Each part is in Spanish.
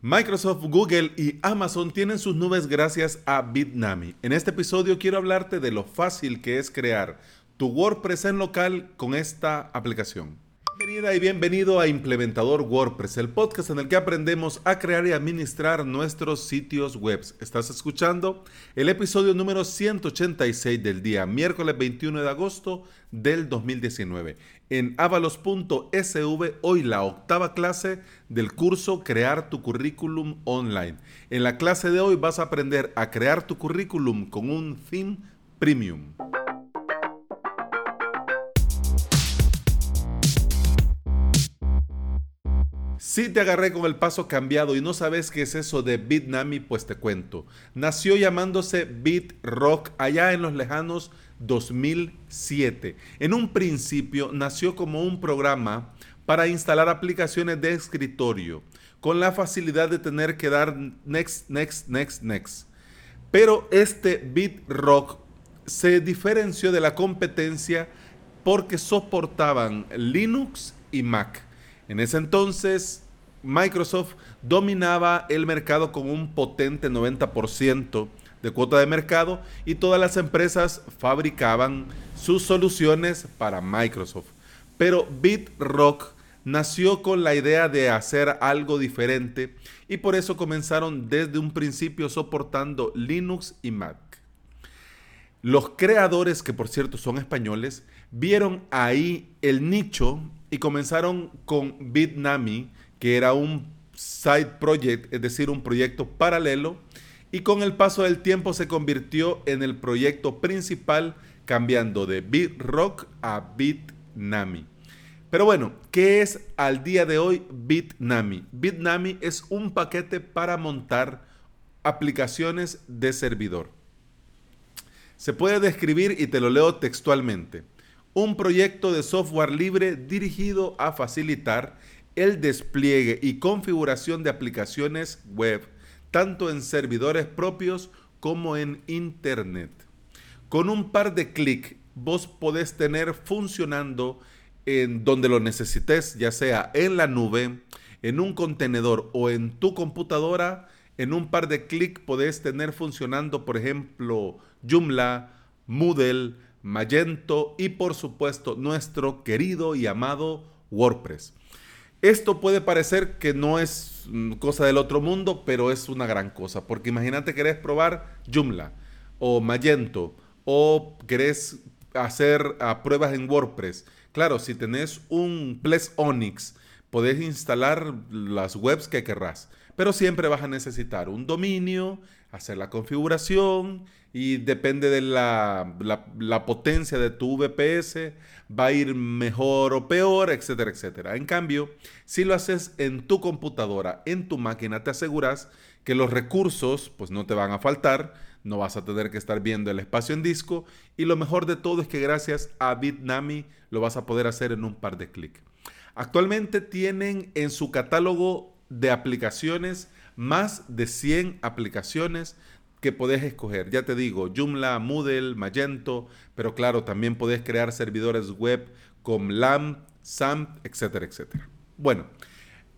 Microsoft, Google y Amazon tienen sus nubes gracias a Bitnami. En este episodio quiero hablarte de lo fácil que es crear tu WordPress en local con esta aplicación. Bienvenida y bienvenido a Implementador WordPress, el podcast en el que aprendemos a crear y administrar nuestros sitios web. Estás escuchando el episodio número 186 del día, miércoles 21 de agosto del 2019. En avalos.sv, hoy la octava clase del curso Crear tu currículum online. En la clase de hoy vas a aprender a crear tu currículum con un theme premium. Si te agarré con el paso cambiado y no sabes qué es eso de Bitnami, pues te cuento. Nació llamándose BitRock allá en los lejanos 2007. En un principio nació como un programa para instalar aplicaciones de escritorio con la facilidad de tener que dar next, next, next, next. Pero este BitRock se diferenció de la competencia porque soportaban Linux y Mac. En ese entonces, Microsoft dominaba el mercado con un potente 90% de cuota de mercado y todas las empresas fabricaban sus soluciones para Microsoft. Pero BitRock nació con la idea de hacer algo diferente y por eso comenzaron desde un principio soportando Linux y Mac. Los creadores, que por cierto son españoles, vieron ahí el nicho y comenzaron con Bitnami, que era un side project, es decir, un proyecto paralelo, y con el paso del tiempo se convirtió en el proyecto principal, cambiando de BitRock a Bitnami. Pero bueno, ¿qué es al día de hoy Bitnami? Bitnami es un paquete para montar aplicaciones de servidor. Se puede describir y te lo leo textualmente un proyecto de software libre dirigido a facilitar el despliegue y configuración de aplicaciones web, tanto en servidores propios como en Internet. Con un par de clics, vos podés tener funcionando en donde lo necesites, ya sea en la nube, en un contenedor o en tu computadora. En un par de clics podés tener funcionando, por ejemplo, Joomla, Moodle, Magento y por supuesto nuestro querido y amado WordPress. Esto puede parecer que no es mm, cosa del otro mundo, pero es una gran cosa, porque imagínate querés probar Joomla o Magento o querés hacer ah, pruebas en WordPress. Claro, si tenés un Ples Onyx, podés instalar las webs que querrás, pero siempre vas a necesitar un dominio, hacer la configuración y depende de la, la, potencia de tu VPS, va a ir mejor o peor, etcétera, etcétera. En cambio, si lo haces en tu computadora, en tu máquina, te aseguras que los recursos pues no te van a faltar, no vas a tener que estar viendo el espacio en disco y lo mejor de todo es que gracias a Bitnami lo vas a poder hacer en un par de clics. Actualmente tienen en su catálogo de aplicaciones más de 100 aplicaciones que podés escoger. Ya te digo, Joomla, Moodle, Magento, pero claro, también podés crear servidores web con LAMP, SAMP, etcétera, etcétera. Bueno,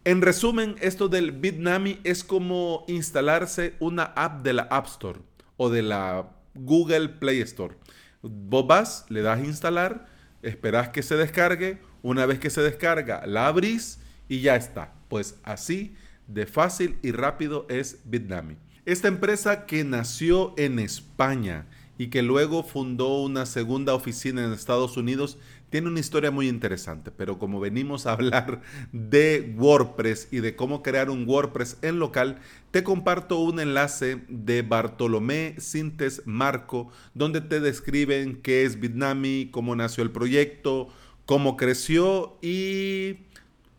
en resumen, esto del Bitnami es como instalarse una app de la App Store o de la Google Play Store. Vos vas, le das instalar, esperás que se descargue, una vez que se descarga, la abrís y ya está. Pues así de fácil y rápido es Bitnami. Esta empresa que nació en España y que luego fundó una segunda oficina en Estados Unidos, tiene una historia muy interesante, pero como venimos a hablar de WordPress y de cómo crear un WordPress en local, te comparto un enlace de Bartolomé Sintes Marco, donde te describen qué es Bitnami, cómo nació el proyecto, cómo creció y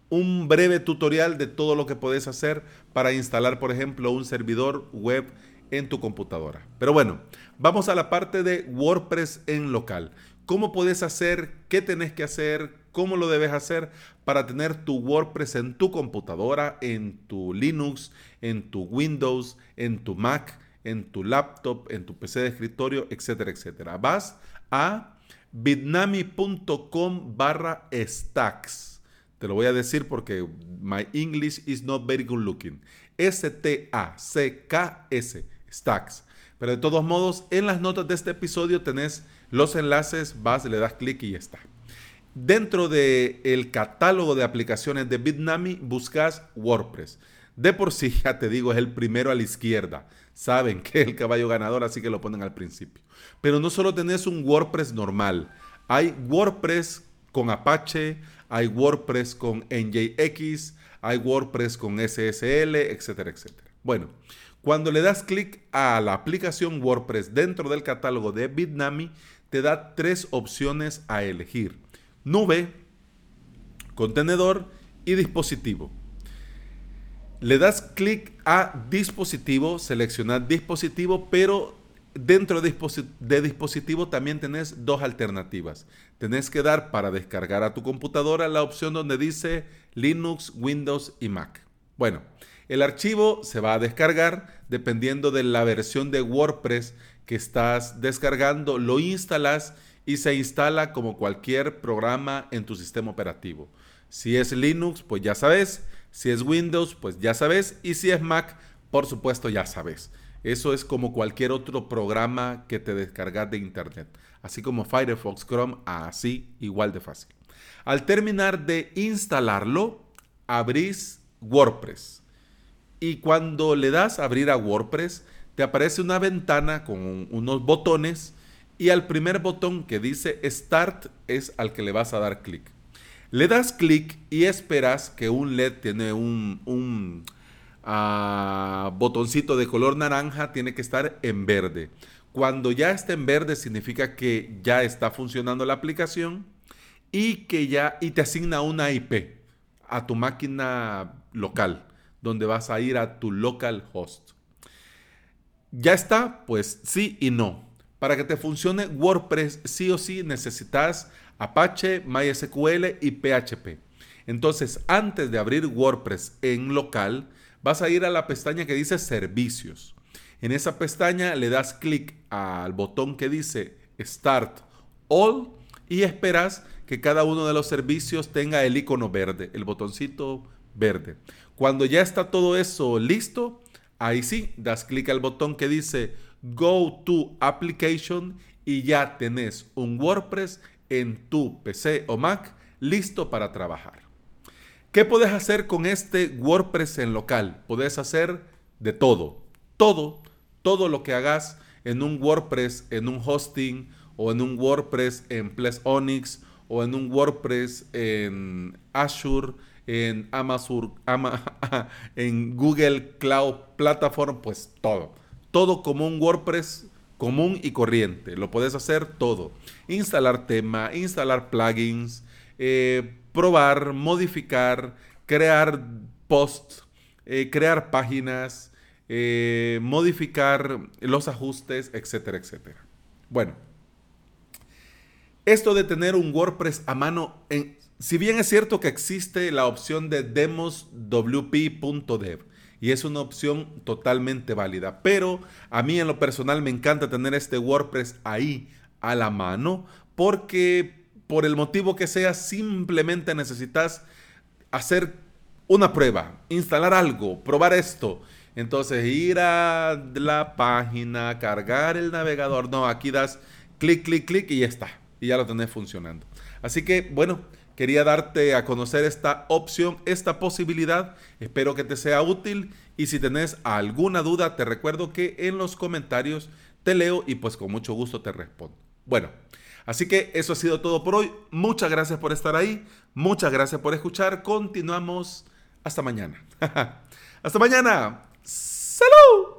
un breve tutorial de todo lo que puedes hacer para instalar, por ejemplo, un servidor web en tu computadora. Pero bueno, vamos a la parte de WordPress en local. ¿Cómo puedes hacer? ¿Qué tenés que hacer? ¿Cómo lo debes hacer para tener tu WordPress en tu computadora, en tu Linux, en tu Windows, en tu Mac, en tu laptop, en tu PC de escritorio, etcétera, etcétera? Vas a bitnami.com barra stacks te lo voy a decir porque my English is not very good looking. S-T-A-C-K-S, Stacks. Pero de todos modos, en las notas de este episodio tenés los enlaces, vas, le das clic y ya está. Dentro del catálogo de aplicaciones de Bitnami buscas WordPress. De por sí, ya te digo, es el primero a la izquierda. Saben que es el caballo ganador, así que lo ponen al principio. Pero no solo tenés un WordPress normal, hay WordPress con Apache, hay WordPress con NJX, hay WordPress con SSL, etcétera, etcétera. Bueno, cuando le das clic a la aplicación WordPress dentro del catálogo de Bitnami, te da tres opciones a elegir. Nube, contenedor y dispositivo. Le das clic a dispositivo, seleccionar dispositivo, pero dentro de, dispositivo también tenés dos alternativas. Tenés que dar para descargar a tu computadora la opción donde dice Linux, Windows y Mac. Bueno, el archivo se va a descargar dependiendo de la versión de WordPress que estás descargando, lo instalas y se instala como cualquier programa en tu sistema operativo. Si es Linux, pues ya sabes. Si es Windows, pues ya sabes. Y si es Mac, por supuesto ya sabes. Eso es como cualquier otro programa que te descargas de internet. Así como Firefox, Chrome, así igual de fácil. Al terminar de instalarlo, abrís WordPress. Y cuando le das a abrir a WordPress, te aparece una ventana con unos botones y al primer botón que dice Start es al que le vas a dar clic. Le das clic y esperas que un LED tiene un, ah, botoncito de color naranja, tiene que estar en verde. Cuando ya está en verde significa que ya está funcionando la aplicación y que ya y te asigna una IP a tu máquina local, donde vas a ir a tu local host. ¿Ya está? Pues sí y no. Para que te funcione WordPress, sí o sí necesitas Apache, MySQL y PHP. Entonces, antes de abrir WordPress en local, vas a ir a la pestaña que dice Servicios. En esa pestaña le das clic al botón que dice Start All y esperas que cada uno de los servicios tenga el icono verde, el botoncito verde. Cuando ya está todo eso listo, ahí sí, das clic al botón que dice Go to Application y ya tenés un WordPress en tu PC o Mac listo para trabajar. ¿Qué puedes hacer con este WordPress en local? Puedes hacer de todo, todo, todo lo que hagas en un WordPress, en un hosting o en un WordPress en Ples Onyx o en un WordPress en Azure, en Amazon, en Google Cloud Platform, pues todo. Todo como un WordPress común y corriente. Lo puedes hacer todo. Instalar tema, instalar plugins, eh, probar, modificar, crear posts, eh, crear páginas, eh, modificar los ajustes, etcétera, etcétera. Bueno, esto de tener un WordPress a mano, en, si bien es cierto que existe la opción de demoswp.dev, y es una opción totalmente válida. Pero a mí en lo personal me encanta tener este WordPress ahí a la mano porque por el motivo que sea simplemente necesitas hacer una prueba, instalar algo, probar esto. Entonces ir a la página, cargar el navegador. No, aquí das clic, clic, clic y ya está. Y ya lo tenés funcionando. Así que bueno, Quería darte a conocer esta opción, esta posibilidad. Espero que te sea útil y si tenés alguna duda, te recuerdo que en los comentarios te leo y pues con mucho gusto te respondo. Bueno, así que eso ha sido todo por hoy. Muchas gracias por estar ahí. Muchas gracias por escuchar. Continuamos hasta mañana. hasta mañana. ¡Salud!